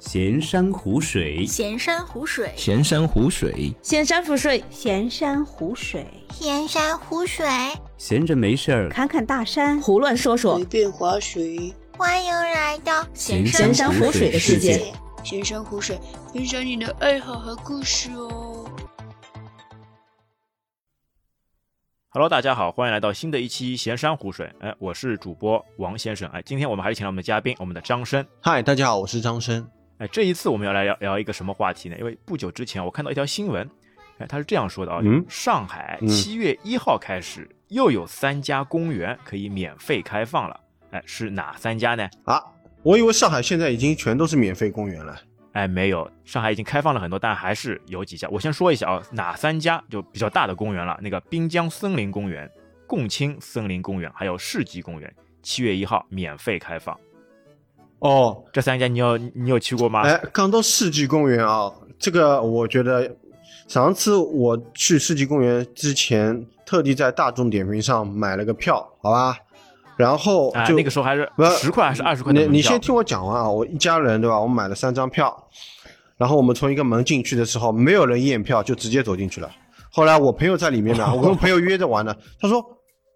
闲山湖水，闲山湖水，闲山湖水，闲山湖水，闲山湖水，闲山湖水，闲着没事儿侃侃大山，胡乱说说，随便划水。欢迎来到闲闲山湖水的世界。闲山湖水，分享你的爱好和故事哦。Hello，大家好，欢迎来到新的一期闲山湖水。哎，我是主播王先生。哎，今天我们还是请来我们的嘉宾，我们的张生。嗨，大家好，我是张生。哎，这一次我们要来聊聊一个什么话题呢？因为不久之前我看到一条新闻，哎，他是这样说的啊，嗯上海嗯七月一号开始又有三家公园可以免费开放了。哎，是哪三家呢？啊，我以为上海现在已经全都是免费公园了。哎，没有，上海已经开放了很多，但还是有几家。我先说一下啊，哪三家就比较大的公园了，那个滨江森林公园、共青森林公园，还有世纪公园，七月一号免费开放。哦，这三家你有你有去过吗？哎，刚到世纪公园啊，这个我觉得，上次我去世纪公园之前，特地在大众点评上买了个票，好吧，然后哎，就、那个时候还是不十块还是二十块的你你先听我讲完啊，我一家人对吧？我买了三张票，然后我们从一个门进去的时候，没有人验票，就直接走进去了。后来我朋友在里面呢，我跟朋友约着玩呢，他说：“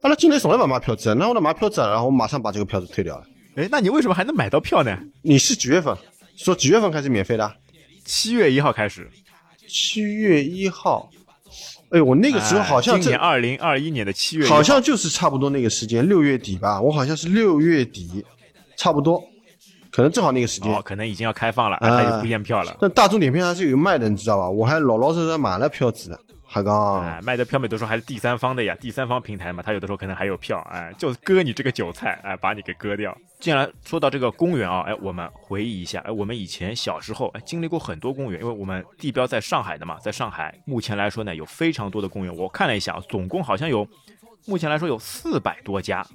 阿拉进来从来不买票子，那我来买票子，然后我马上把这个票子退掉了。哎，那你为什么还能买到票呢？你是几月份？说几月份开始免费的？七月一号开始，七月一号。哎，我那个时候好像今年二零二一年的七月，好像就是差不多那个时间，六月底吧。我好像是六月底，差不多，可能正好那个时间。哦，可能已经要开放了，啊哎他就不验票了。但大众点评还是有卖的，你知道吧？我还老老实实买了票子的，还讲哎，卖的票没都说还是第三方的呀，第三方平台嘛，他有的时候可能还有票，哎，就割你这个韭菜，哎，把你给割掉。既然说到这个公园啊，哎，我们回忆一下，哎，我们以前小时候哎经历过很多公园，因为我们地标在上海的嘛，在上海目前来说呢有非常多的公园，我看了一下，总共好像有，目前来说有四百多家，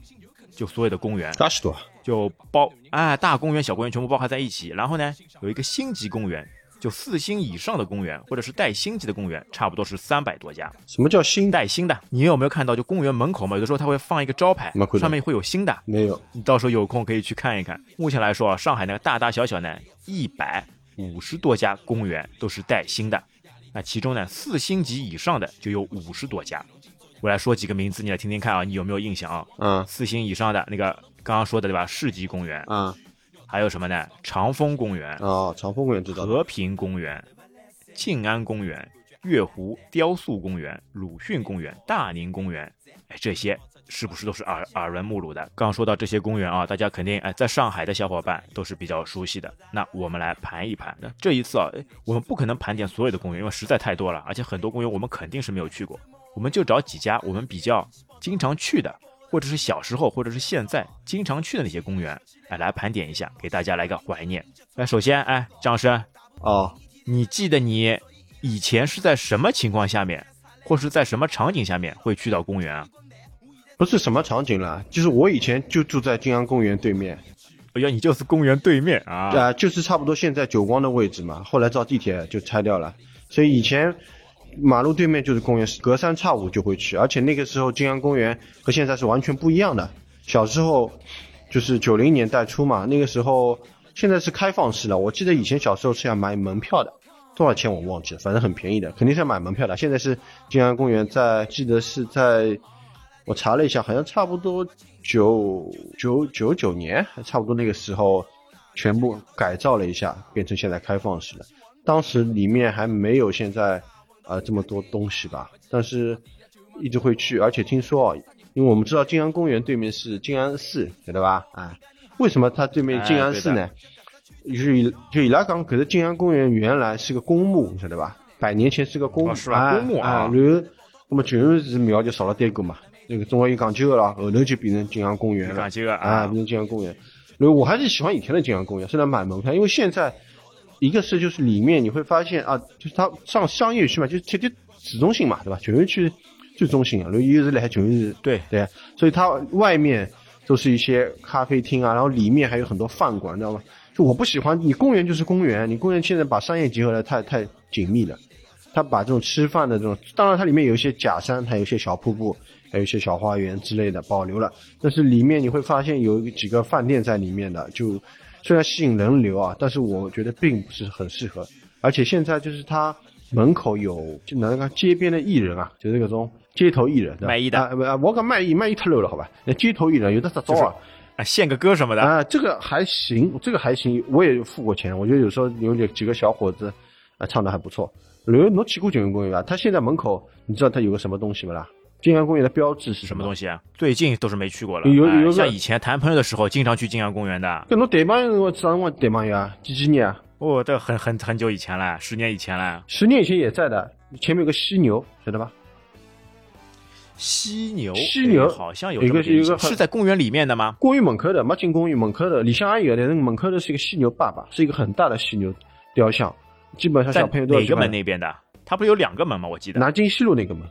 就所有的公园，八十多。就包哎大公园、小公园全部包含在一起。然后呢，有一个星级公园，就四星以上的公园或者是带星级的公园，差不多是三百多家。什么叫星？带星的，你有没有看到？就公园门口嘛，有的时候它会放一个招牌上面会有星的，没有。你到时候有空可以去看一看。目前来说啊，上海那个大大小小呢，一百五十多家公园都是带星的，那其中呢，四星级以上的就有五十多家。我来说几个名字，你来听听看啊，你有没有印象啊？嗯四星以上的那个刚刚说的对吧？市级公园，啊还有什么呢？长风公园、啊，长风公园知道。和平公园、静安公园、月湖雕塑公园、鲁迅公园、大宁公园，哎，这些是不是都是耳耳闻目睹的？刚说到这些公园啊，大家肯定哎，在上海的小伙伴都是比较熟悉的。那我们来盘一盘。那这一次啊，哎我们不可能盘点所有的公园，因为实在太多了，而且很多公园我们肯定是没有去过。我们就找几家我们比较经常去的，或者是小时候，或者是现在经常去的那些公园，哎，来盘点一下，给大家来个怀念。那首先，哎，张生，哦，你记得你以前是在什么情况下面，或是在什么场景下面会去到公园啊？不是什么场景了，就是我以前就住在金安公园对面，哎呀，你就是公园对面啊！啊、就是差不多现在久光的位置嘛。后来造地铁就拆掉了，所以以前马路对面就是公园，隔三差五就会去。而且那个时候静安公园和现在是完全不一样的。小时候就是九零年代初嘛，那个时候现在是开放式了。我记得以前小时候是要买门票的，多少钱我忘记了，反正很便宜的，肯定是要买门票的。现在是静安公园在，记得是在。我查了一下，好像差不多九九九九年，还差不多那个时候，全部改造了一下，变成现在开放式的。当时里面还没有现在呃这么多东西吧，但是一直会去，而且听说啊，因为我们知道静安公园对面是静安寺，晓得吧？啊，为什么它对面静安寺呢？就是以就伊拉讲，可是静安公园原来是个公墓，晓得吧？百年前是个公墓，哦是吧哎公墓啊哎然后那么就是庙就少了单个嘛，那个中国有讲究的了，后头就变成静安公园了。讲究个啊，啊变成静安公园。然后我还是喜欢以前的静安公园，虽然买门票，因为现在一个是就是里面你会发现啊，就是它上商业区嘛，就是贴贴市中心嘛，对吧？球员区最中心啊，然后又是来球员是，对对，所以它外面都是一些咖啡厅啊，然后里面还有很多饭馆，你知道吗？就我不喜欢你公园就是公园，你公园现在把商业结合的太太紧密了。它把这种吃饭的这种，当然它里面有一些假山，还有一些小瀑布，还有一些小花园之类的保留了，但是里面你会发现有几个饭店在里面的，就虽然吸引人流啊，但是我觉得并不是很适合。而且现在就是他门口有就那个街边的艺人啊，就是那种街头艺人，对卖艺的啊不啊，我讲卖艺卖艺太 low 了，好吧？那街头艺人有的啥招啊？啊，献个歌什么的，啊，这个还行，这个还行，我也付过钱。我觉得有时候有几几个小伙子啊唱的还不错。刘侬去过静安公园吧？他现在门口你知道他有个什么东西不啦？静安公园的标志是西？什么东西啊？最近都是没去过了。有有哎像以前谈朋友的时候，经常去静安公园的。跟侬谈朋友我啥辰光谈朋友啊？几几年啊？哦，这很很很久以前了，十年以前了。十年以前也在的，前面有个犀牛，晓得吧？犀牛，犀牛哎好像有个有一个是在公园里面的吗？公园门口的，没进公园门口的，里向也有的，那个门口的是一个犀牛爸爸，是一个很大的犀牛雕像，基本上在小朋友都在哪个门那边的？它不是有两个门吗？我记得。南京西路那个门，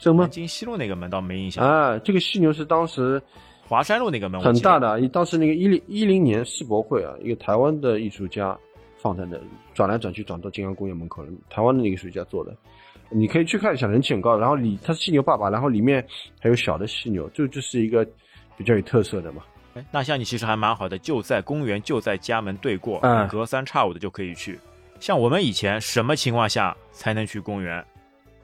正门南京西路那个门倒没印象，啊，这个犀牛是当时华山路那个门很大的，当时那个一零一零年世博会啊，一个台湾的艺术家放在那里，转来转去转到静安公园门口了，台湾的那个艺术家做的，你可以去看一下，人气很高。然后里它是犀牛爸爸，然后里面还有小的犀牛，这就是一个比较有特色的嘛。哎那像你其实还蛮好的，就在公园，就在家门对过，嗯隔三差五的就可以去。像我们以前什么情况下才能去公园？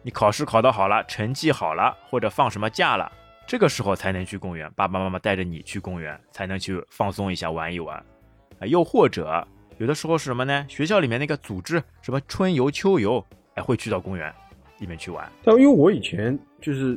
你考试考得好了，成绩好了，或者放什么假了，这个时候才能去公园。爸爸妈妈带着你去公园，才能去放松一下，玩一玩。啊，又或者有的时候是什么呢？学校里面那个组织什么春游、秋游，哎，会去到公园里面去玩。但因为我以前就是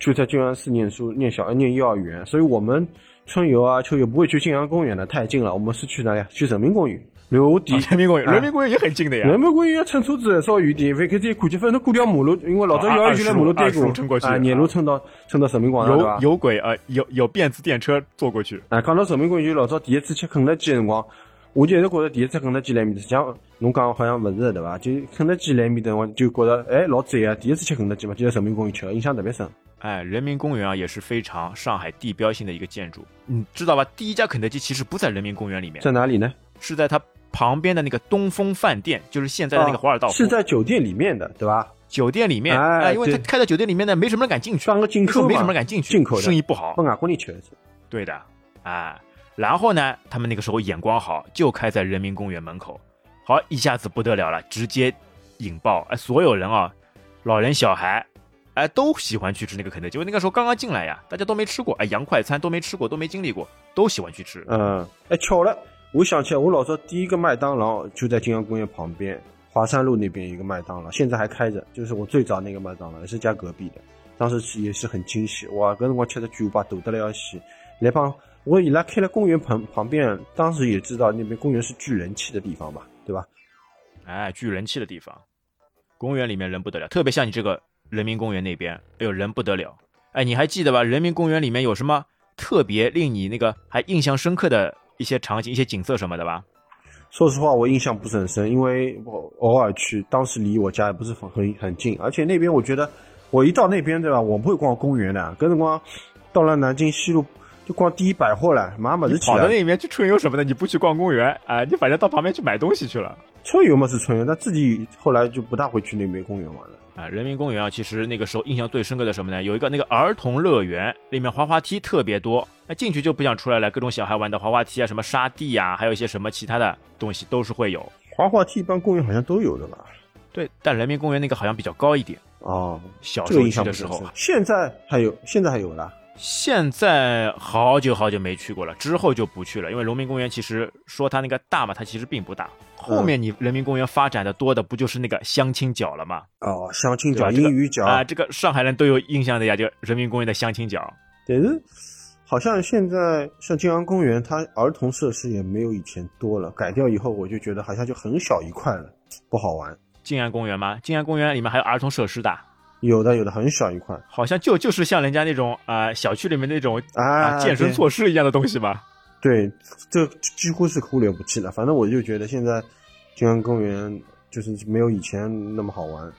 就在静安寺念书，念小念幼儿园，所以我们春游啊、秋游不会去静安公园的，太近了。我们是去哪里？去人民公园、刘迪啊。人民公园，啊人民公园也很近的呀。人民公园要乘车子稍远点，反正再看见，反正过条马路，因为老早幼儿园在马路对过啊，沿路乘到乘到人民广场有？有轨啊、呃有有便子电车坐过去。啊，讲到人民公园，就老早第一次吃肯德基的辰光，我就一直觉得第一次肯德基来面的，像侬讲好像勿是对伐？就肯德基来面的，我就觉得哎老赞啊！第一次吃肯德基嘛，就在人民公园吃，印象特别深。哎，人民公园啊，也是非常上海地标性的一个建筑，你知道吧？第一家肯德基其实不在人民公园里面，在哪里呢？是在它旁边的那个东风饭店，就是现在的那个华尔道夫、是在酒店里面的，对吧？酒店里面。哎哎，因为他开在酒店里面呢，没什么人敢进去，当个进口嘛，那时候没什么人敢进去，进口的生意不好。对的，哎，然后呢，他们那个时候眼光好，就开在人民公园门口，好，一下子不得了了，直接引爆，哎，所有人啊，老人小孩，哎，都喜欢去吃那个肯德基。因为那个时候刚刚进来呀，大家都没吃过，哎，洋快餐都没吃过，都没经历过，都喜欢去吃。嗯，哎，巧了，我想起来，我老早第一个麦当劳就在静安公园旁边，华山路那边一个麦当劳，现在还开着，就是我最早那个麦当劳，也是家隔壁的。当时也是很惊喜，哇，搿辰光吃的巨无霸，堵得了要死。来帮我伊拉开了公园旁旁边，当时也知道那边公园是聚人气的地方吧，对吧？哎，聚人气的地方，公园里面人不得了，特别像你这个人民公园那边，哎呦人不得了。哎，你还记得吧？人民公园里面有什么特别令你那个还印象深刻的一些场景、一些景色什么的吧？说实话，我印象不是很深，因为我偶尔去，当时离我家也不是很很很近，而且那边我觉得我一到那边对吧，我不会逛公园的，跟着光到了南京西路就逛第一百货了，马上么子起来。跑到那边去春游什么的，你不去逛公园啊、你反正到旁边去买东西去了春游嘛是春游，但自己后来就不大会去那边公园玩了。啊。人民公园啊，其实那个时候印象最深刻的什么呢？有一个那个儿童乐园，里面滑滑梯特别多，那进去就不想出来了，各种小孩玩的滑滑梯啊，什么沙地啊，还有一些什么其他的东西都是会有。滑滑梯一般公园好像都有的吧？对，但人民公园那个好像比较高一点。哦，小时候印去的时候。现在还有，现在还有啦。现在好久好久没去过了，之后就不去了，因为人民公园其实说它那个大嘛，它其实并不大。后面你人民公园发展的多的不就是那个相亲角了吗？哦，相亲角、英语角，啊，这个上海人都有印象的呀，就人民公园的相亲角。但是好像现在像静安公园，它儿童设施也没有以前多了，改掉以后，我就觉得好像就很小一块了，不好玩。静安公园吗？静安公园里面还有儿童设施的，有的有的很小一块好像就就是像人家那种啊、呃小区里面那种啊、啊，健身措施一样的东西吧。对，这几乎是忽略不计的。反正我就觉得现在静安公园就是没有以前那么好玩，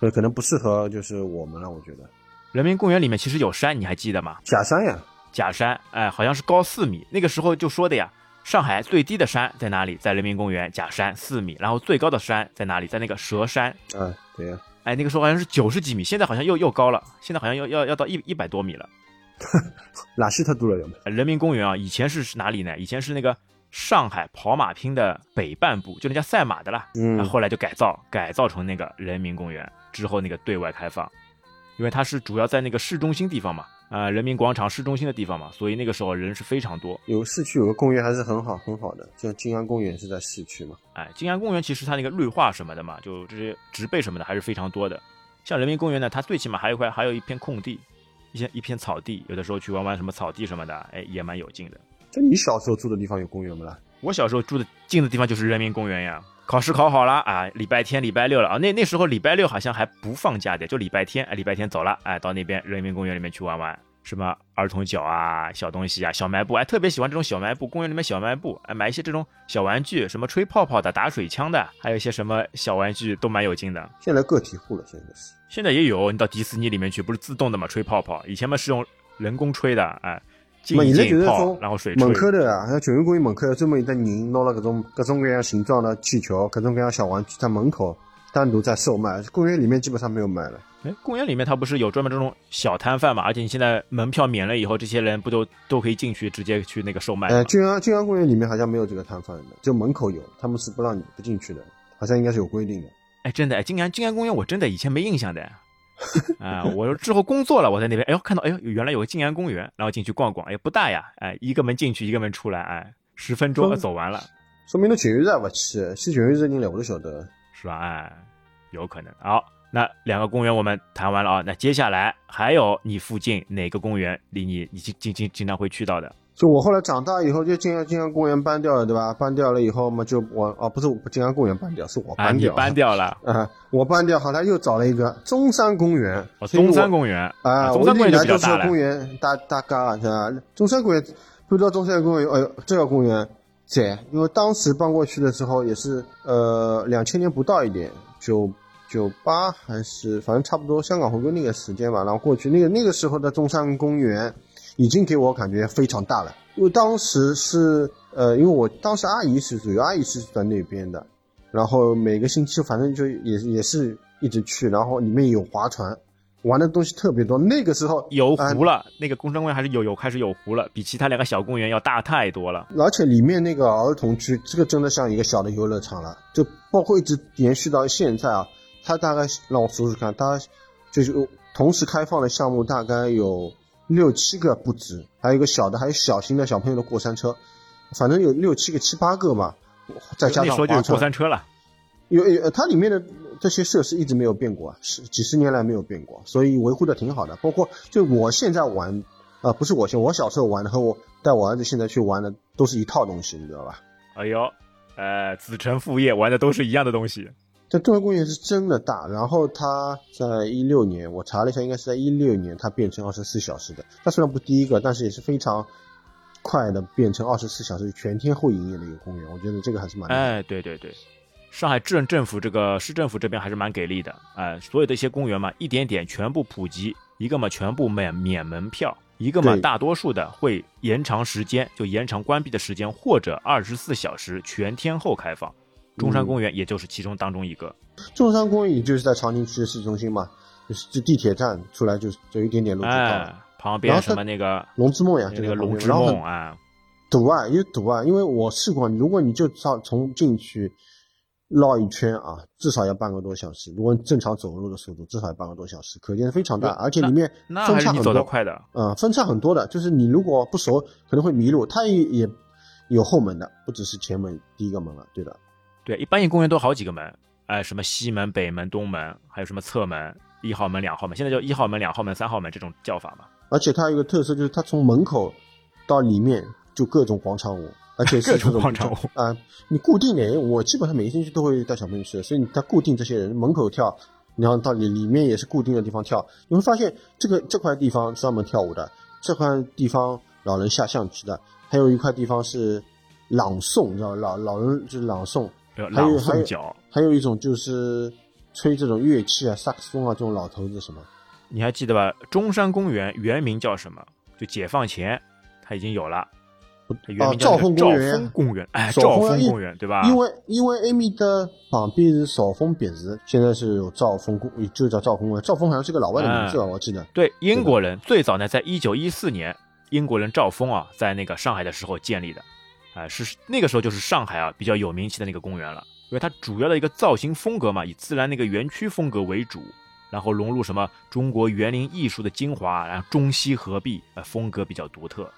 所以可能不适合就是我们了。我觉得人民公园里面其实有山，你还记得吗？假山呀，假山，哎，好像是高四米。那个时候就说的呀，上海最低的山在哪里？在人民公园假山四米，然后最高的山在哪里？在那个蛇山，啊，对呀，哎，那个时候好像是九十几米，现在好像又又高了，现在好像要要要到一一百多米了。哪是太多了人民公园啊，以前是哪里呢？以前是那个上海跑马厅的北半部，就那家赛马的啦。嗯后来就改造，改造成那个人民公园之后那个对外开放，因为它是主要在那个市中心地方嘛，啊、人民广场市中心的地方嘛，所以那个时候人是非常多。有市区有个公园还是很好很好的，像静安公园是在市区嘛。哎，静安公园其实它那个绿化什么的嘛，就这些植被什么的还是非常多的。像人民公园呢，它最起码还有一块还有一片空地，一些一片草地，有的时候去玩玩什么草地什么的，哎，也蛮有劲的。就你小时候住的地方有公园不啦？我小时候住的近的地方就是人民公园呀。考试考好了啊，礼拜天、礼拜六了啊。那那时候礼拜六好像还不放假的，就礼拜天，哎，礼拜天走了，哎，到那边人民公园里面去玩玩，什么儿童角啊、小东西啊、小卖部，哎，特别喜欢这种小卖部，公园里面小卖部，哎，买一些这种小玩具，什么吹泡泡的、打水枪的，还有一些什么小玩具都蛮有劲的。现在个体户了，现在是。现在也有，你到迪士尼里面去，不是自动的嘛，吹泡泡，以前嘛是用人工吹的，哎，进嘛，一现在就进泡是说，然后水吹门。口头啊，像球员公园门口专门有的人拿了各种各种各样形状的气球、各种各样小玩具在门口单独在售卖，公园里面基本上没有卖了。哎，公园里面它不是有专门这种小摊贩嘛？而且你现在门票免了以后，这些人不都都可以进去直接去那个售卖吗？呃，静安静安公园里面好像没有这个摊贩的，就门口有，他们是不让你不进去的，好像应该是有规定的。哎，真的，哎，静安静安公园我真的以前没印象的。啊，我之后工作了，我在那边，哎呦，看到，哎呦，原来有个静安公园，然后进去逛逛，哎，不大呀，哎，一个门进去，一个门出来，哎，十分钟嗯走完了，说明侬球员日还不去，去球员日人来我都晓得。是吧？哎，有可能。好，那两个公园我们谈完了啊，那接下来还有你附近哪个公园离你你经经经经常会去到的？就我后来长大以后，就静安静安公园搬掉了，对吧？搬掉了以后嘛，就我哦，不是我静安公园搬掉，是我啊，你搬掉。搬掉了，啊，我搬掉，后来又找了一个中山公园。中山公园啊，中山公园就公。园大大嘎是吧？中山公园不知道中山公园，哎呦，这个公园在，因为当时搬过去的时候也是呃两千年不到一点，九九八还是反正差不多香港回归那个时间吧，然后过去那个那个时候的中山公园已经给我感觉非常大了，因为当时是呃，因为我当时阿姨是主要阿姨是在那边的，然后每个星期反正就也也是一直去，然后里面有划船，玩的东西特别多。那个时候有啊湖了，那个工商公园还是有有开始有湖了，比其他两个小公园要大太多了。而且里面那个儿童区，这个真的像一个小的游乐场了，就包括一直延续到现在啊。它大概让我数数看，它就是同时开放的项目大概有六七个不止，还有一个小的，还有小型的小朋友的过山车，反正有六七个、七八个吧，再加上说就有过，山车了。有有它里面的这些设施一直没有变过，十几十年来没有变过，所以维护的挺好的。包括就我现在玩，啊、不是我现我小时候玩的和我带我儿子现在去玩的都是一套东西，你知道吧？哎呦，呃，子承父业，玩的都是一样的东西。这中国公园是真的大，然后它在一六年，我查了一下，应该是在一六年它变成二十四小时的。它虽然不第一个，但是也是非常快的变成二十四小时全天候营业的一个公园。我觉得这个还是蛮哎，对对对，上海市政府这个市政府这边还是蛮给力的。哎，所有的一些公园嘛，一点点全部普及，一个嘛全部免免门票，一个嘛大多数的会延长时间，就延长关闭的时间，或者二十四小时全天候开放。中山公园也就是其中当中一个。中山公园也就是在长宁区的市中心嘛，就是就地铁站出来就就一点点路就到了。哎，旁边什么那个龙之梦呀，就那个龙之梦啊，堵啊，有堵啊，因为我试过，如果你就上从进去绕一圈啊，至少要半个多小时。如果你正常走路的速度，至少要半个多小时，可见非常大，而且里面分叉很多，快的。嗯，分叉很多的，就是你如果不熟，可能会迷路。它也也有后门的，不只是前门第一个门了，对的。对，一般性公园都好几个门，哎，什么西门、北门、东门，还有什么侧门、一号门、两号门，现在叫一号门、两号门、三号门这种叫法嘛。而且它有一个特色，就是它从门口到里面就各种广场舞，而且是 各种广场舞啊、你固定的，我基本上每个星期都会带小朋友去，所以它固定这些人门口跳，然后到里里面也是固定的地方跳。你会发现这个这块地方专门跳舞的，这块地方老人下象棋的，还有一块地方是朗诵，你知道吧老老人就是朗诵，还有还有，还有一种就是吹这种乐器啊，萨克斯风啊这种老头子什么。你还记得吧？中山公园原名叫什么？就解放前它已经有了，它原啊名叫那个兆兆丰公园丰公园，哎，兆兆丰公园对吧？因为因为艾米的旁边是兆丰别墅，现在是有兆丰公，就叫兆丰公园。兆丰好像是个老外的名字吧，我记得。对英国人最早呢，在一九一四年，英国人赵峰啊，在那个上海的时候建立的，啊、是那个时候就是上海啊比较有名气的那个公园了，因为它主要的一个造型风格嘛，以自然那个园区风格为主，然后融入什么中国园林艺术的精华，然后中西合璧，呃，风格比较独特。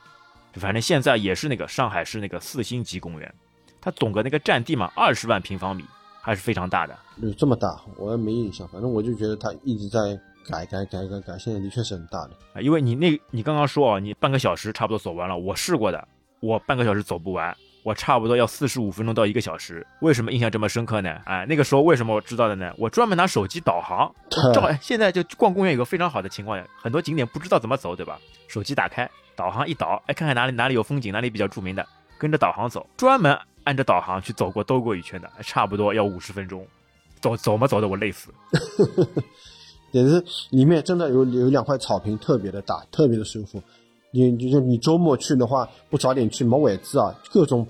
反正现在也是那个上海市那个四星级公园，它总个那个占地嘛，二十万平方米，还是非常大的。有这么大，我也没印象。反正我就觉得它一直在改改改改改，现在的确是很大的。啊，因为你那，你刚刚说啊，你半个小时差不多走完了，我试过的，我半个小时走不完，我差不多要四十五分钟到一个小时。为什么印象这么深刻呢？哎，那个时候为什么我知道的呢？我专门拿手机导航，我照。哎，现在就逛公园有个非常好的情况，很多景点不知道怎么走，对吧？手机打开，导航一导，哎，看看哪里哪里有风景，哪里比较著名的，跟着导航走，专门按着导航去走过兜过一圈的，差不多要五十分钟，走走嘛走的我累死。也是里面真的有有两块草坪，特别的大，特别的舒服。你就你周末去的话，不早点去，没位置啊，各种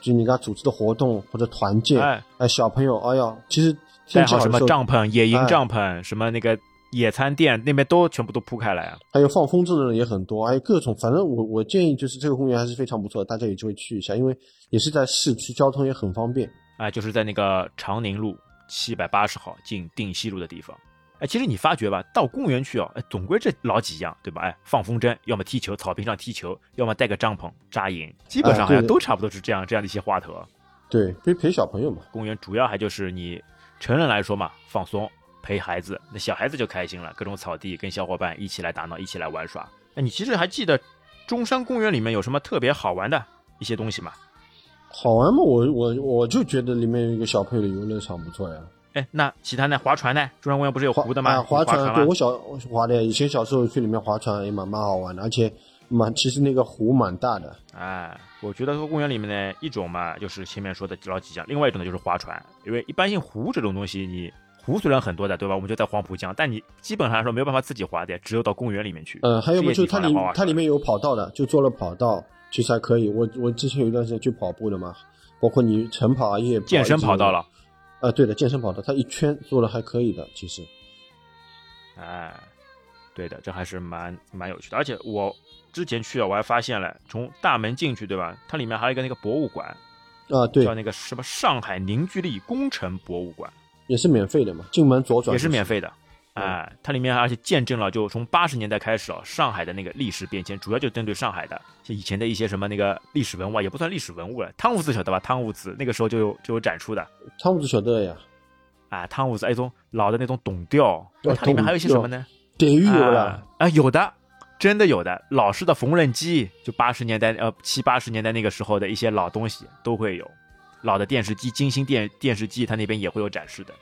就你刚组织的活动或者团建，哎哎，小朋友，哎呀，其实带天气好什么帐篷、野营哎帐篷，什么那个野餐垫，那边都全部都铺开来啊。还有放风筝的人也很多，还有各种，反正我我建议就是这个公园还是非常不错的，大家有机会去一下，因为也是在市区，交通也很方便。哎，就是在那个长宁路七百八十号进定西路的地方。哎，其实你发觉吧，到公园去哦，哎，总归这老几样，对吧？哎，放风筝，要么踢球，草坪上踢球，要么带个帐篷扎营，基本上好像都差不多是这样这样的一些花头。对，陪陪小朋友嘛，公园主要还就是你成人来说嘛，放松，陪孩子，那小孩子就开心了，各种草地跟小伙伴一起来打闹，一起来玩耍。哎，你其实还记得中山公园里面有什么特别好玩的一些东西吗？好玩吗，我我我就觉得里面有一个小朋友的游乐场不错呀。哎，那其他呢？划船呢？中山公园不是有湖的吗？哎划船吗对我小我划的，以前小时候去里面划船也蛮蛮好玩的，而且蛮其实那个湖蛮大的。哎，我觉得说公园里面呢，一种嘛就是前面说的老几项，另外一种呢就是划船。因为一般性湖这种东西，你湖虽然很多的，对吧？我们就在黄浦江，但你基本上来说没有办法自己划的，只有到公园里面去。呃，还有嘛，这些就是它里它里面有跑道的，就做了跑道，其实还可以。我我之前有一段时间去跑步的嘛，包括你晨跑啊、夜跑、健身跑道了。啊、对的，健身跑道，它一圈做的还可以的，其实。哎，对的，这还是蛮蛮有趣的。而且我之前去啊，我还发现了，从大门进去，对吧？它里面还有一个那个博物馆，啊，对叫，那个什么上海凝聚力工程博物馆。也是免费的嘛，进门左转也是免费的。哎，它里面而且见证了，就从八十年代开始啊，上海的那个历史变迁，主要就针对上海的，像以前的一些什么那个历史文物啊，也不算历史文物了。汤姆子晓得吧？汤姆子那个时候就有就有展出的，汤姆子晓得呀，啊，汤姆子，哎，一种老的那种董调，它里面还有一些什么呢？典狱有啊了，啊，有的，真的有的，老式的缝纫机，就八十年代呃七八十年代那个时候的一些老东西都会有，老的电视机，金星电电视机，它那边也会有展示的，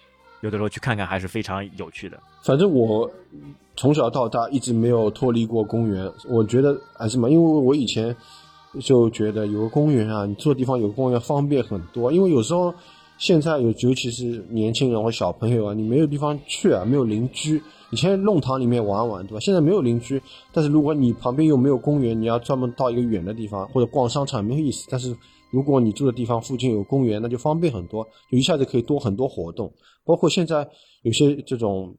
有的时候去看看还是非常有趣的。反正我从小到大一直没有脱离过公园，我觉得还是蛮，因为我以前就觉得有个公园啊，你住的地方有公园方便很多，因为有时候现在有尤其是年轻人或小朋友啊，你没有地方去啊，没有邻居。以前弄堂里面玩玩，对吧？现在没有邻居，但是如果你旁边又没有公园，你要专门到一个远的地方或者逛商场没有意思。但是如果你住的地方附近有公园，那就方便很多，就一下子可以多很多活动。包括现在有些这种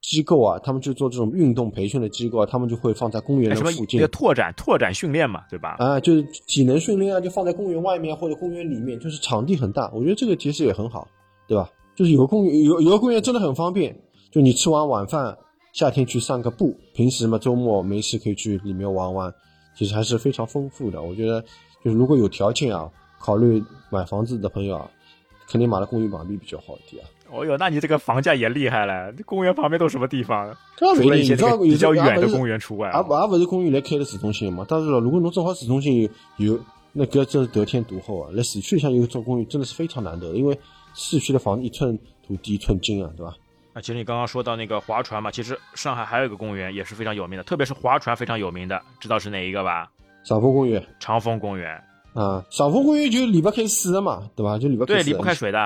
机构啊，他们就做这种运动培训的机构啊，他们就会放在公园的附近那个拓展拓展训练嘛，对吧？啊，就是体能训练啊，就放在公园外面或者公园里面，就是场地很大。我觉得这个其实也很好，对吧？就是有个公园有有个公园真的很方便，就你吃完晚饭，夏天去散个步，平时嘛周末没事可以去里面玩玩，其实还是非常丰富的。我觉得就是如果有条件啊，考虑买房子的朋友啊，肯定买了公寓旁边比较好一点啊。哦哟，那你这个房价也厉害了，这公园旁边都什么地方？这除了一些比较远的公园，除外啊而。而不是公园来开的市中心嘛。但是如果侬正好市中心有，那搿真是得天独厚啊！来市区像有一种公寓真的是非常难得的，因为市区的房子一寸土地一寸金啊，对吧？啊其实你刚刚说到那个划船嘛，其实上海还有一个公园也是非常有名的，特别是划船非常有名的，知道是哪一个吧？赏枫公园长风公园，啊，赏枫公园就离不开水的嘛，对吧？就离不开对，离不开水的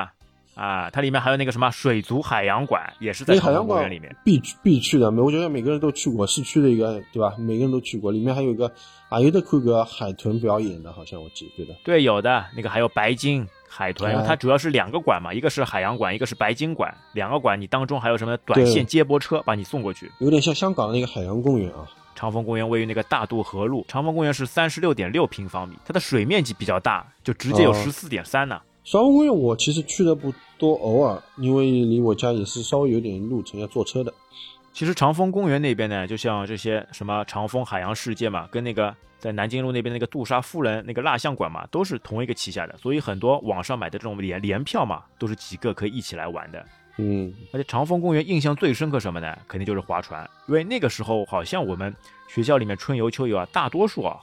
啊。它里面还有那个什么水族海洋馆，也是在长风海洋馆公园里面。必必去的，每我觉得每个人都去过市区的一个，对吧？每个人都去过，里面还有一个啊，有的看个海豚表演的，好像我记得对的。对，有的那个还有白鲸、海豚，它主要是两个馆嘛，一个是海洋馆，一个是白鲸馆，两个馆你当中还有什么短线接驳车把你送过去。有点像香港的那个海洋公园啊，长风公园位于那个大渡河路，长风公园是三十六点六平方米，它的水面积比较大，就直接有哦十四点三呢。长风公园我其实去的不多，偶尔，因为离我家也是稍微有点路程，要坐车的。其实长风公园那边呢，就像这些什么长风海洋世界嘛，跟那个在南京路那边那个杜莎夫人那个蜡像馆嘛，都是同一个旗下的，所以很多网上买的这种联联票嘛，都是几个可以一起来玩的。嗯，而且长风公园印象最深刻什么呢？肯定就是划船，因为那个时候好像我们学校里面春游秋游啊，大多数啊，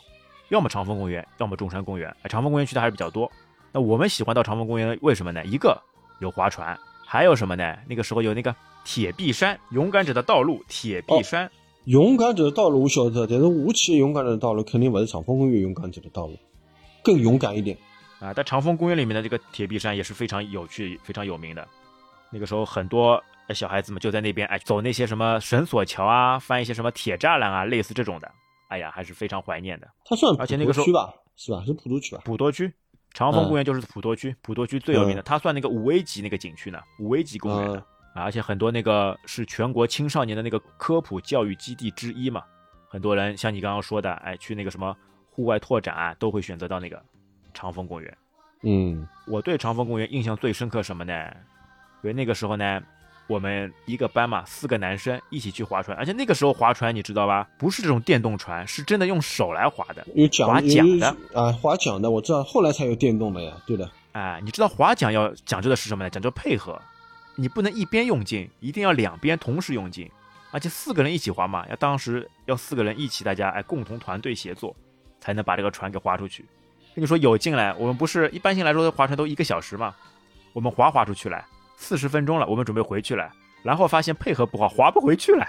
要么长风公园，要么中山公园。哎长风公园去的还是比较多。那我们喜欢到长风公园，为什么呢？一个有划船，还有什么呢？那个时候有那个铁壁山，勇敢者的道路，铁壁山。勇敢者的道路我晓得，但是我去勇敢者的道路肯定不是长风公园勇敢者的道路，更勇敢一点。啊，但长风公园里面的这个铁壁山也是非常有趣、非常有名的。那个时候很多呃小孩子们就在那边哎走那些什么绳索桥啊，翻一些什么铁栅栏啊，类似这种的。哎呀，还是非常怀念的。它算而且那个时候区吧，是吧？是普陀区吧？普陀区，长风公园就是普陀区，普陀区最有名的，嗯它算那个五 A 级那个景区呢，五 A 级公园的。而且很多那个是全国青少年的那个科普教育基地之一嘛，很多人像你刚刚说的，哎，去那个什么户外拓展啊，都会选择到那个长风公园。嗯，我对长风公园印象最深刻什么呢？因为那个时候呢，我们一个班嘛，四个男生一起去划船，而且那个时候划船你知道吧？不是这种电动船，是真的用手来划的。有桨划桨的啊，划桨的我知道，后来才有电动的呀，对的。哎，你知道划桨要讲究的是什么呢？讲究配合，你不能一边用劲，一定要两边同时用劲，而且四个人一起划嘛，要当时要四个人一起，大家哎共同团队协作，才能把这个船给划出去。跟你说有劲来，我们不是一般性来说划船都一个小时嘛，我们划划出去了，四十分钟了，我们准备回去了，然后发现配合不好，划不回去了，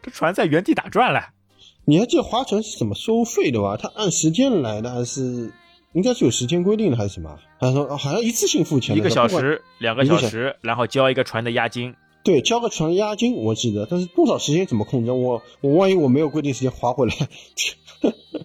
这船在原地打转了。你还记得划船是怎么收费的吧？它按时间来的，还是应该是有时间规定的，还是什么？还是说哦好像一次性付钱？一个小时、两个小小时，然后交一个船的押金，对，交个船押金我记得，但是多少时间怎么控制？我我万一我没有规定时间划回来，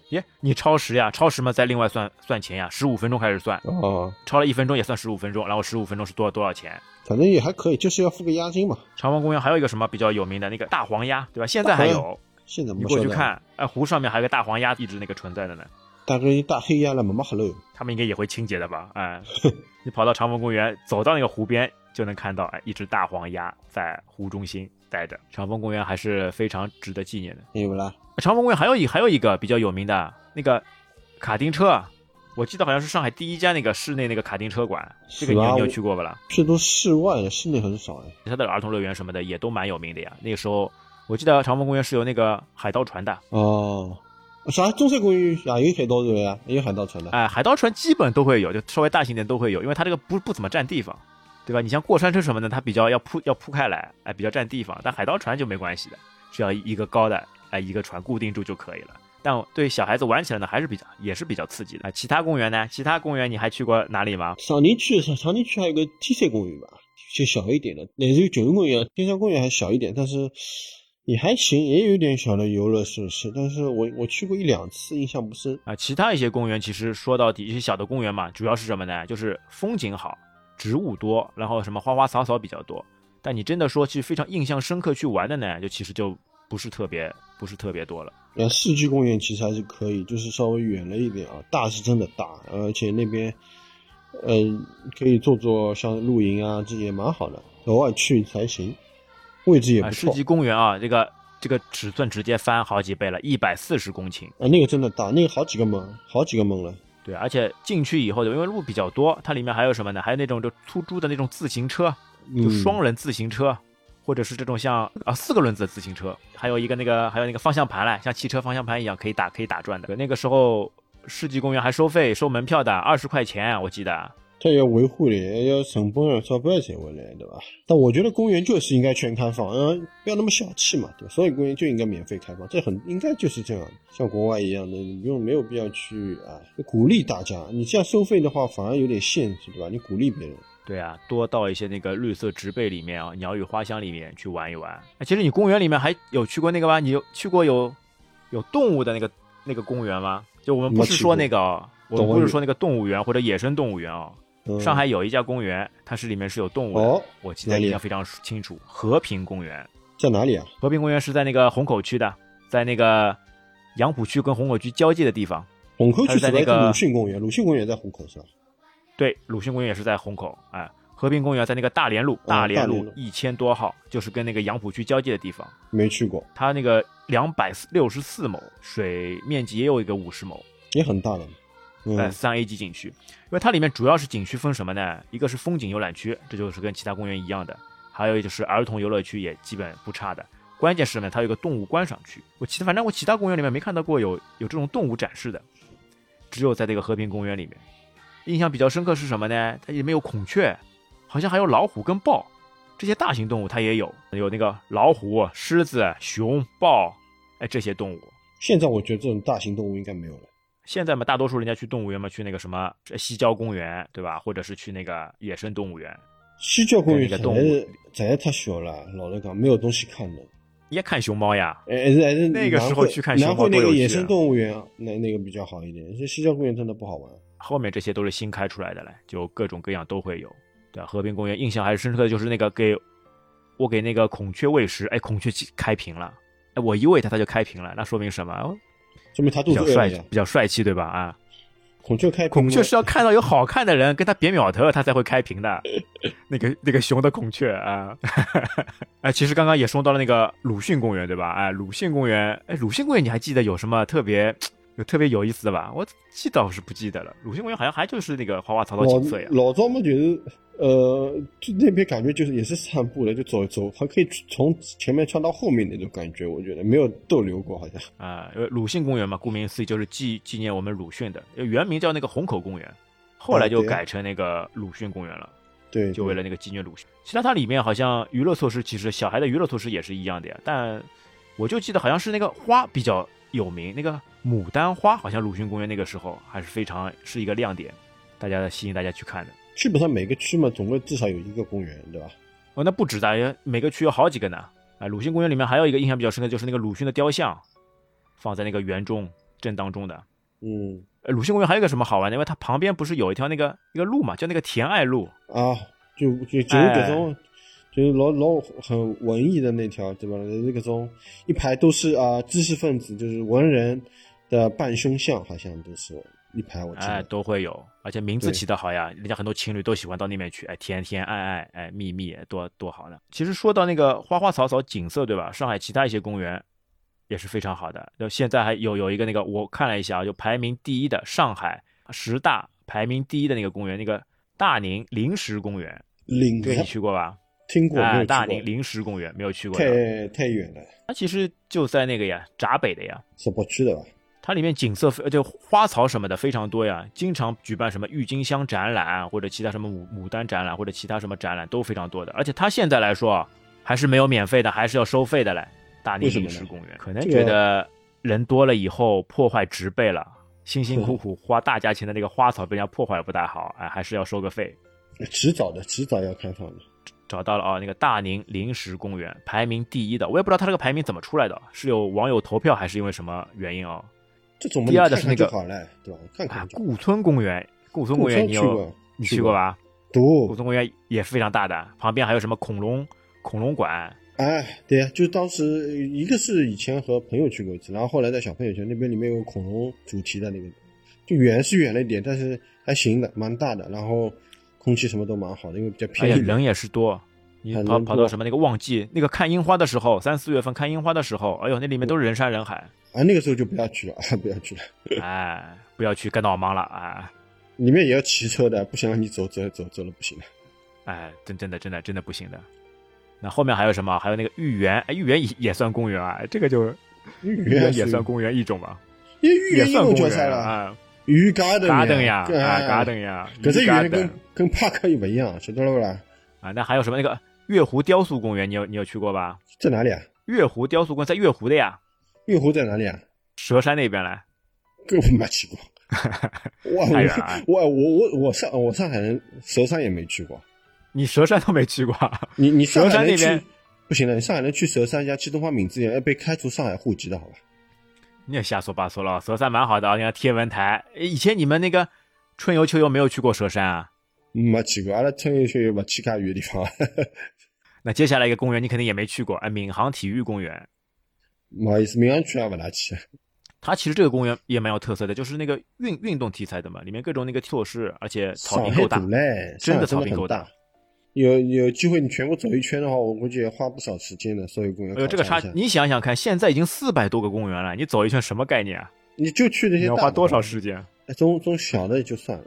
耶，你超时呀，超时嘛再另外算算钱呀，十五分钟开始算，哦，超了一分钟也算十五分钟，然后十五分钟是多少多少钱？反正也还可以，就是要付个押金嘛。长风公园还有一个什么比较有名的那个大黄鸭，对吧？现在还有，现在没晓得，过去看，哎，湖上面还有个大黄鸭一直那个存在的呢，大概一大黑鸭了，妈妈 hello。他们应该也会清洁的吧？哎，你跑到长风公园，走到那个湖边就能看到，哎，一只大黄鸭在湖中心待着。长风公园还是非常值得纪念的。没有啦，长风公园还有一还有一个比较有名的那个卡丁车啊，我记得好像是上海第一家那个室内那个卡丁车馆，这个你有去过不啦？这都室外的，室内很少哎。它的儿童乐园什么的也都蛮有名的呀。那个时候我记得长风公园是有那个海盗船的，哦，啥？中山公园也有海盗船呀，也有海盗船的。哎，海盗船基本都会有，就稍微大型点都会有，因为它这个不不怎么占地方，对吧？你像过山车什么的，它比较要铺要铺开来，哎，比较占地方。但海盗船就没关系的，只要一个高的，哎，一个船固定住就可以了。但对小孩子玩起来呢，还是比较也是比较刺激的。啊其他公园呢？其他公园你还去过哪里吗？长宁区上长宁区还有个天山公园吧，就小一点的，类似于九龙公园，天山公园还小一点，但是也还行，也有一点小的游乐设施。但是我我去过一两次，印象不深。啊，其他一些公园其实说到底，一些小的公园嘛，主要是什么呢？就是风景好，植物多，然后什么花花草草比较多。但你真的说去非常印象深刻去玩的呢，就其实就不是特别不是特别多了。呃，世纪公园其实还是可以，就是稍微远了一点啊，大是真的大，而且那边，呃，可以做做像露营啊，这也蛮好的，偶尔去才行，位置也啊，不错。世纪公园啊，这个这个尺寸直接翻好几倍了，一百四十公顷。啊，那个真的大，那个好几个门，好几个门了。对，而且进去以后，因为路比较多，它里面还有什么呢？还有那种就出租的那种自行车，就嗯双人自行车，或者是这种像啊四个轮子的自行车，还有一个那个还有那个方向盘嘞，像汽车方向盘一样可以打可以打转的。那个时候世纪公园还收费收门票的，二十块钱我记得。它要维护的，要成本要照办才回来，对吧？但我觉得公园就是应该全开放，嗯，不要那么小气嘛，对吧？所有公园就应该免费开放，这很应该就是这样，像国外一样的，你不用没有必要去啊，鼓励大家。你这样收费的话，反而有点限制，对吧？你鼓励别人，对啊，多到一些那个绿色植被里面啊，鸟语花香里面去玩一玩。啊其实你公园里面还有去过那个吗？你有去过有有动物的那个那个公园吗？就我们不是说那个哦，我们不是说那个动物园或者野生动物园哦。嗯、上海有一家公园，它是里面是有动物的，哦我记得印象非常清楚。和平公园，在哪里啊？和平公园是在那个虹口区的，在那个杨浦区跟虹口区交界的地方。虹口区是在那个鲁迅公园，鲁迅公园在虹口是吧？对，鲁迅公园也是在虹口，哎，和平公园在那个大连路，大连路一千多号，就是跟那个杨浦区交界的地方。没去过，它那个两百六十四亩，水面积也有一个五十亩，也很大的。嗯，在三 A 级景区。因为它里面主要是景区分什么呢？一个是风景游览区，这就是跟其他公园一样的；还有就是儿童游乐区，也基本不差的。关键是呢，它有一个动物观赏区。我其反正我其他公园里面没看到过有有这种动物展示的，只有在这个和平公园里面。印象比较深刻是什么呢？它里面有孔雀，好像还有老虎跟豹，这些大型动物它也有，有那个老虎、狮子、熊、豹，哎，这些动物。现在我觉得这种大型动物应该没有了。现在嘛，大多数人家去动物园嘛，去那个什么西郊公园，对吧？或者是去那个野生动物园，西郊公园跟那个动物实在是实在太小了，老实讲没有东西看的。也看熊猫呀。哎，还是还是那个时候去看熊南汇那猫多有趣啊个野生动物园，那那个比较好一点。这西郊公园真的不好玩。后面这些都是新开出来的嘞，就各种各样都会有。对啊？和平公园印象还是深刻的，就是那个给我给那个孔雀喂食，哎，孔雀开屏了，哎，我一喂它它就开屏了，那说明什么？哦说明他肚比较帅。比较帅气，对吧？啊，孔雀开屏孔雀是要看到有好看的人跟他别秒头，他才会开屏的。那个那个熊的孔雀啊，哎，其实刚刚也说到了那个鲁迅公园，对吧？哎，鲁迅公园，哎，鲁迅公园你还记得有什么特别有特别有意思的吧？我记倒是不记得了。鲁迅公园好像还就是那个花花草草景色呀。老老早嘛，就是呃，就那边感觉就是也是散步的，就走走，还可以从前面穿到后面那种感觉，我觉得没有逗留过，好像。啊，因为鲁迅公园嘛，顾名思义就是纪纪念我们鲁迅的，原名叫那个虹口公园，后来就改成那个鲁迅公园了。对，就为了那个纪念鲁迅。其他它里面好像娱乐措施，其实小孩的娱乐措施也是一样的呀。但我就记得好像是那个花比较有名，那个牡丹花好像鲁迅公园那个时候还是非常是一个亮点，大家吸引大家去看的。基本上每个区嘛，总归至少有一个公园，对吧？哦，那不止的，每个区有好几个呢。啊，鲁迅公园里面还有一个印象比较深的，就是那个鲁迅的雕像，放在那个园中正当中的。嗯呃，鲁迅公园还有一个什么好玩的？因为它旁边不是有一条那个一个路嘛，叫那个甜爱路。啊，就就就是哎这种，就是老老很文艺的那条，对吧？那个中一排都是啊知识分子，就是文人的半胸像，好像都是一排，我记哎，都会有，而且名字起得好呀，人家很多情侣都喜欢到那边去，哎，甜甜爱爱，哎，蜜蜜，多多好呢。其实说到那个花花草草景色，对吧？上海其他一些公园也是非常好的。就现在还有有一个那个，我看了一下啊，就排名第一的上海十大排名第一的那个公园，那个大宁临时公园，岭对你去过吧？听过？大宁临时公园没有去过的，太太远了，它其实就在那个呀闸北的呀。是不去的吧？它里面景色非就花草什么的非常多呀，经常举办什么郁金香展览或者其他什么牡牡丹展览或者其他什么展览都非常多的，而且它现在来说啊还是没有免费的，还是要收费的嘞。大宁临时公园可能觉得人多了以后破坏植被了，辛辛苦苦 花大价钱的那个花草被人家破坏不太好，哎，还是要收个费。迟早的，迟早要开放的。找到了啊，那个大宁临时公园排名第一的，我也不知道它这个排名怎么出来的，是有网友投票还是因为什么原因啊？这种嘛第二的是那个对吧？看啊看。顾村公园，顾村公园你有去过你去过吧？顾读，村公园也是非常大的，旁边还有什么恐龙恐龙馆，哎，对呀，就是当时一个是以前和朋友去过一次，然后后来在小朋友圈那边里面有恐龙主题的那个，就远是远了一点，但是还行的，蛮大的，然后空气什么都蛮好的，因为比较而偏一点。且人也是多。你跑很人多跑到什么那个旺季，那个看樱花的时候，三四月份看樱花的时候，哎呦，那里面都是人山人海，啊，那个时候就不要去了，啊，不要去了，哎，不要去干闹忙了，哎里面也要骑车的，不行让你走走走走了不行的。哎，真真的真的真的不行的。那后面还有什么？还有那个豫园，哎，豫园也也算公园啊，这个就豫豫园也算公园一种吧，因为豫也算公园了？啊鱼 garden，garden 呀，哎啊，garden 呀，可是豫语言跟跟帕克也不一样，晓得了不啦？啊，那还有什么那个月湖雕塑公园，你有你有去过吧？在哪里啊？月湖雕塑公园在月湖的呀，月湖在哪里啊？佘山那边来。这我没去过。我太远了我我我我我上我上海人，佘山也没去过。你佘山都没去过，你你上佘山那边不行了，你上海人去佘山加去东方明珠园要被开除上海户籍的好吧？你也瞎说八说了。佘山蛮好的啊，你看天文台。以前你们那个春游秋游没有去过佘山啊？没去过，阿拉春游秋游没去介远的地方。那接下来一个公园你肯定也没去过，哎，闵行体育公园。不好意思，闵行区也不大去。它其实这个公园也蛮有特色的，就是那个运运动题材的嘛，里面各种那个措施，而且草坪够大，嘞，真的草坪够大。有有机会你全部走一圈的话，我估计也花不少时间的。所有公园哎呦，这个差你想想看，现在已经四百多个公园了，你走一圈什么概念啊？你就去那些要花多少的时间？哎，种种小的也就算了，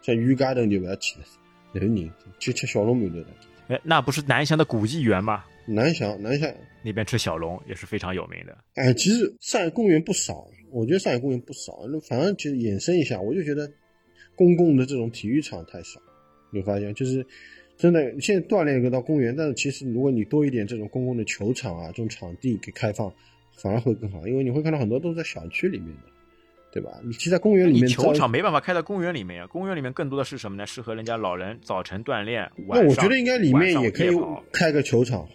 像鱼嘎灯就不要去了，那个人去吃小龙馒头的。哎，那不是南翔的古迹园吗？南翔，南翔，那边吃小龙也是非常有名的。哎，其实上海公园不少，我觉得上海公园不少。那反正其实延伸一下，我就觉得公共的这种体育场太少。你发现，就是真的现在锻炼一个到公园，但是其实如果你多一点这种公共的球场啊，这种场地给开放，反而会更好，因为你会看到很多都是在小区里面的，对吧？你其实在公园里你面球场没办法开到公园里面呀，公园里面更多的是什么呢？适合人家老人早晨锻炼，晚上那我觉得应该里面也可以开个球场，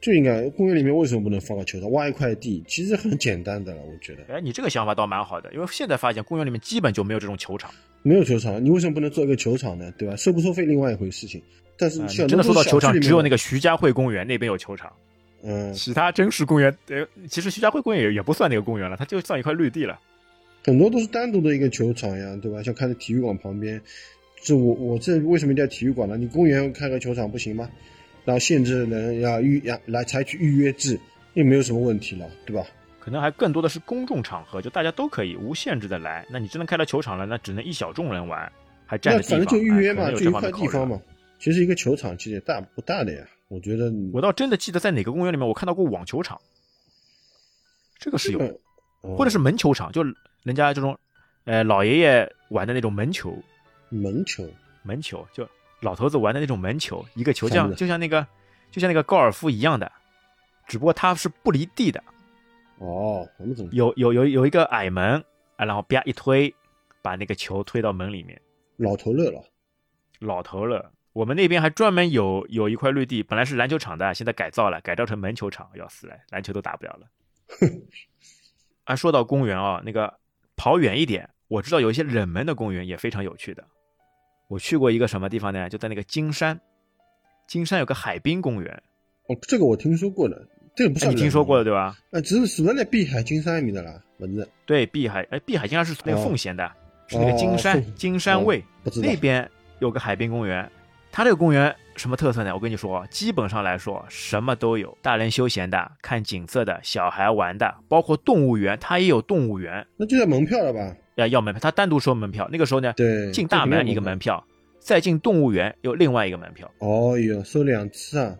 就应该公园里面为什么不能放个球场？挖一块地，其实很简单的了，我觉得哎，你这个想法倒蛮好的，因为现在发现公园里面基本就没有这种球场。没有球场，你为什么不能做一个球场呢？对吧？收不收费另外一回事情，但是真的说到球场，只有那个个徐家汇公园那边有球场，嗯，其他真实公园，呃，其实徐家汇公园也也不算那个公园了，它就算一块绿地了。很多都是单独的一个球场呀，对吧？像开在体育馆旁边，这我我这为什么一定要体育馆呢？你公园开个球场不行吗？然后限制人要预要来采取预约制，又没有什么问题了，对吧？可能还更多的是公众场合，就大家都可以无限制的来。那你真的开到球场了，那只能一小众人玩，还占着地方。反正就预约嘛，就一块地方嘛。其实一个球场其实也大不大的呀，我觉得我倒真的记得在哪个公园里面我看到过网球场，这个是有或者是门球场，就人家这种，呃，老爷爷玩的那种门球，门球，门球就老头子玩的那种门球，一个球看着像就像那个就像那个高尔夫一样的，只不过它是不离地的，哦，我们怎么有有有有一个矮门啊，然后啪一推，把那个球推到门里面。老头乐了？老头了。我们那边还专门有有一块绿地，本来是篮球场的，现在改造了，改造成门球场，要死了，篮球都打不了了。啊，说到公园啊，那个跑远一点，我知道有一些冷门的公园也非常有趣的。我去过一个什么地方呢？就在那个金山，金山有个海滨公园，哦，这个我听说过了，这个不哎算你听说过的的？对吧？啊，只是是在那碧海金山里面的啦，蚊子？对，碧海，哎，碧海金山是那个哦奉贤的，是那个金山、哦金山卫、那边有个海滨公园，它这个公园什么特色呢？我跟你说，基本上来说什么都有，大人休闲的、看景色的、小孩玩的，包括动物园，它也有动物园，那就要门票了吧？要要门票，它单独收门票。那个时候呢，对，进大门一个门票。再进动物园又另外一个门票，哦哟，收两次啊，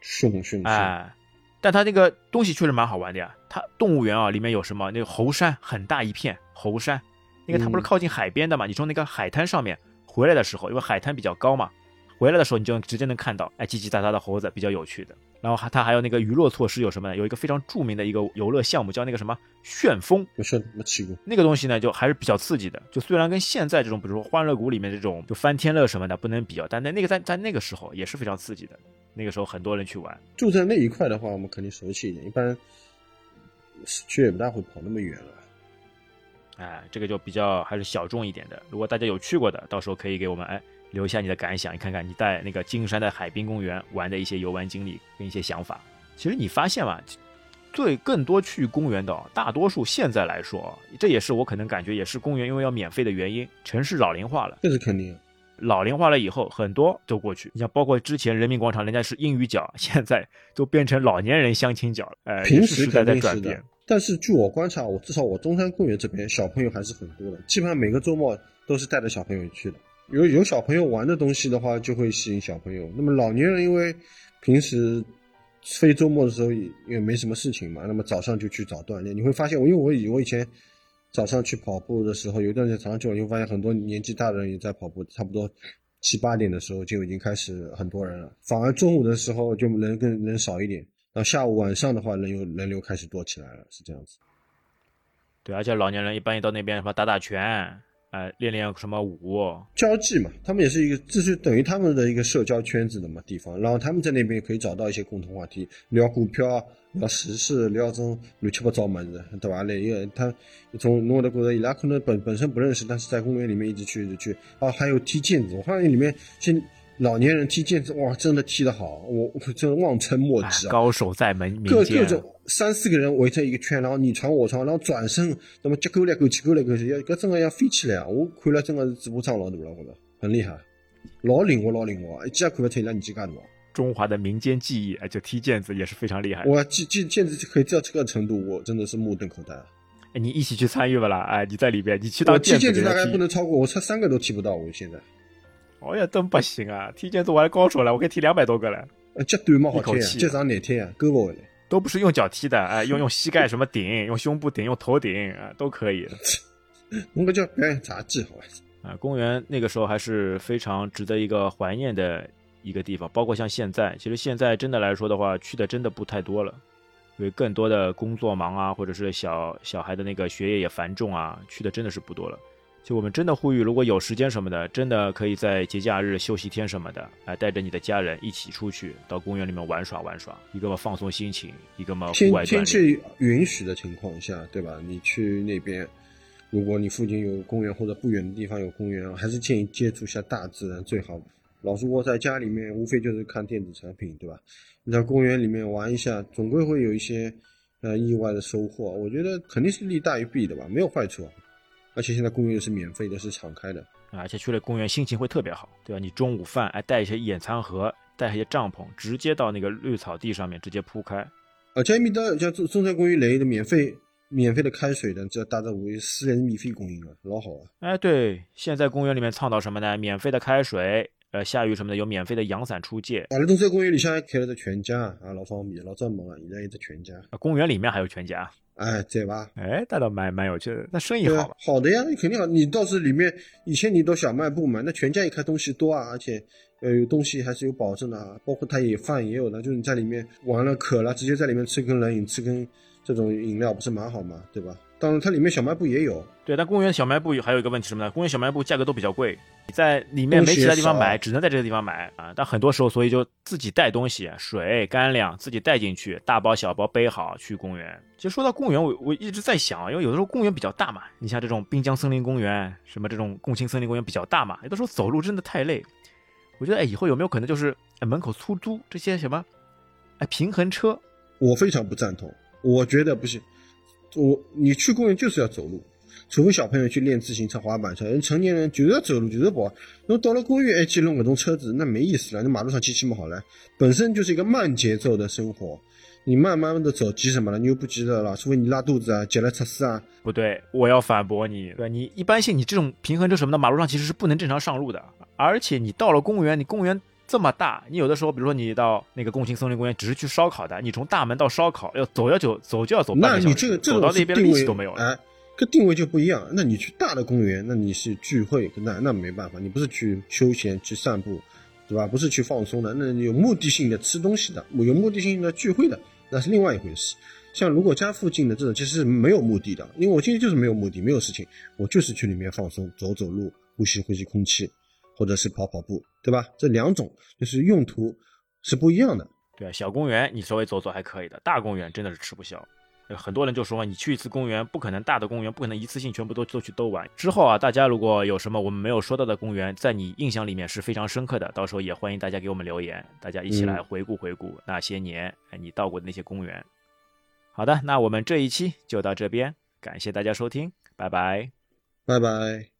凶凶凶！哎。但它那个东西确实蛮好玩的呀。它动物园啊，里面有什么？那个猴山很大一片，猴山，那个它不是嗯靠近海边的嘛？你从那个海滩上面回来的时候，因为海滩比较高嘛，回来的时候你就直接能看到，哎，叽叽喳喳的猴子，比较有趣的。然后还它还有那个娱乐措施有什么呢？有一个非常著名的一个游乐项目，叫那个什么旋风。没去过。那个东西呢，就还是比较刺激的。就虽然跟现在这种，比如说欢乐谷里面这种就翻天乐什么的不能比较，但在那个在在那个时候也是非常刺激的。那个时候很多人去玩。住在那一块的话，我们肯定熟悉一点，一般市区也不大会跑那么远了。哎，这个就比较还是小众一点的。如果大家有去过的，到时候可以给我们哎留下你的感想，你看看你在那个金山的海滨公园玩的一些游玩经历跟一些想法。其实你发现嘛，最更多去公园的哦，大多数现在来说，这也是我可能感觉也是公园因为要免费的原因，城市老龄化了。这是肯定。老龄化了以后，很多都过去。你像包括之前人民广场，人家是英语角，现在都变成老年人相亲角了。呃，平时也是时代肯定是在转变。，但是据我观察，我至少我中山公园这边小朋友还是很多的，基本上每个周末都是带着小朋友去的。有有小朋友玩的东西的话，就会吸引小朋友。那么老年人因为平时非周末的时候也没什么事情嘛，那么早上就去找锻炼。你会发现，我因为我以我以前早上去跑步的时候，有一段时间早上去，你会发现很多年纪大的人也在跑步，差不多七八点的时候就已经开始很多人了。反而中午的时候就人更人少一点，然后下午晚上的话人流人流开始多起来了，是这样子。对，而且老年人一般一到那边什么打打拳，哎，练练什么舞，交际嘛，他们也是一个，这是等于他们的一个社交圈子的嘛地方，然后他们在那边可以找到一些共同话题，聊股票啊，聊时事，聊这种乱七八糟么子，对吧？那因为他从侬会得觉得伊拉可能本本身不认识，但是在公园里面一直去一直去。啊，还有踢毽子，我发现里面现老年人踢毽子，哇，真的踢得好，我我真的望尘莫及啊！高手在门民各各，种三四个人围成一个圈，然后你传我传，然后转身，那么结勾来勾去，勾来勾去，要搿真的要飞起来啊！我看了真的是嘴巴张老大了，我觉着很厉害，老灵活，老灵活，一记也看不出伊拉年纪介大。中华的民间技艺，哎，就踢毽子也是非常厉害。我毽毽毽子可以到这个程度，我真的是目瞪口呆啊！哎，你一起去参与不啦！哎，你在里边，你去当我踢毽子大概不能超过，我差三个都踢不到，我现在。哦呀，真不行啊！踢毽子我还高手了，我可以踢两百多个了，呃，脚短嘛好踢脚长难踢啊，勾不回来。都不是用脚踢的，哎，用用膝盖什么顶，用胸部顶，用头顶啊，都可以。侬搿叫表演杂技好吧？啊，公园那个时候还是非常值得一个怀念的一个地方，包括像现在，其实现在真的来说的话，去的真的不太多了，因为更多的工作忙啊，或者是小小孩的那个学业也繁重啊，去的真的是不多了。就我们真的呼吁，如果有时间什么的，真的可以在节假日、休息天什么的，哎，带着你的家人一起出去到公园里面玩耍玩耍，一个嘛放松心情，一个嘛户外。天气允许的情况下，对吧？你去那边，如果你附近有公园或者不远的地方有公园，还是建议接触一下大自然最好。老是窝在家里面，无非就是看电子产品，对吧？你在公园里面玩一下，总归会有一些呃意外的收获。我觉得肯定是利大于弊的吧，没有坏处。而且现在公园又是免费的，是敞开的。而且去了公园心情会特别好，对吧？你中午饭哎带一些野餐盒，带一些帐篷，直接到那个绿草地上面直接铺开。而且埃面搭像中中山公园来的免费免费的开水的，这大家为私人免费供应的，老好啊。哎，对，现在公园里面倡导什么呢？免费的开水，呃，下雨什么的有免费的阳伞出借。阿拉中山公园里现在开了个全家啊，老方便，老早没啊，现在有只全家。啊公园里面还有全家，哎，对吧？哎，那倒蛮蛮有趣的。那生意好吧？，好的呀，肯定好。你倒是里面以前你都小卖部嘛，那全家一开东西多啊，而且呃有东西还是有保证的啊，包括它也饭也有的，就是你在里面完了渴了，直接在里面吃根冷饮，吃根这种饮料，不是蛮好吗？对吧？当然，它里面小卖部也有，对，但公园小卖部还有一个问题什么呢？公园小卖部价格都比较贵，你在里面没其他地方买，只能在这个地方买啊。但很多时候，所以就自己带东西，水、干粮自己带进去，大包小包背好去公园。其实说到公园，我我一直在想，因为有的时候公园比较大嘛，你像这种滨江森林公园，什么这种共青森林公园比较大嘛，有的时候走路真的太累。我觉得哎，以后有没有可能就是哎门口出租这些什么哎平衡车？我非常不赞同，我觉得不行。我你去公园就是要走路，除非小朋友去练自行车、滑板车，人成年人就是要走路，就是要跑。那到了公园还去弄搿种车子，那没意思了。那马路上骑骑不好了，本身就是一个慢节奏的生活，你慢慢的走，急什么了？你又不急着了，除非你拉肚子啊、急了测试啊。不对，我要反驳你。对你一般性，你这种平衡车什么的，马路上其实是不能正常上路的。而且你到了公园，你公园这么大，你有的时候，比如说你到那个共青森林公园，只是去烧烤的，你从大门到烧烤要走要走走就要走半那个小时，你这个这走到那边的力气都没有了。哎，这定位就不一样。那你去大的公园，那你是聚会，那那没办法，你不是去休闲、去散步，对吧？不是去放松的，那你有目的性的吃东西的，有目的性的聚会的，那是另外一回事。像如果家附近的这种，其实是没有目的的，因为我今天就是没有目的，没有事情，我就是去里面放松，走走路，呼吸呼吸空气，或者是跑跑步，对吧？这两种就是用途是不一样的。对啊，小公园你稍微走走还可以的，大公园真的是吃不消。呃很多人就说嘛，你去一次公园，不可能大的公园不可能一次性全部都都去兜完。之后啊，大家如果有什么我们没有说到的公园，在你印象里面是非常深刻的，到时候也欢迎大家给我们留言，大家一起来嗯回顾回顾那些年哎你到过的那些公园。好的，那我们这一期就到这边，感谢大家收听，拜拜。拜拜。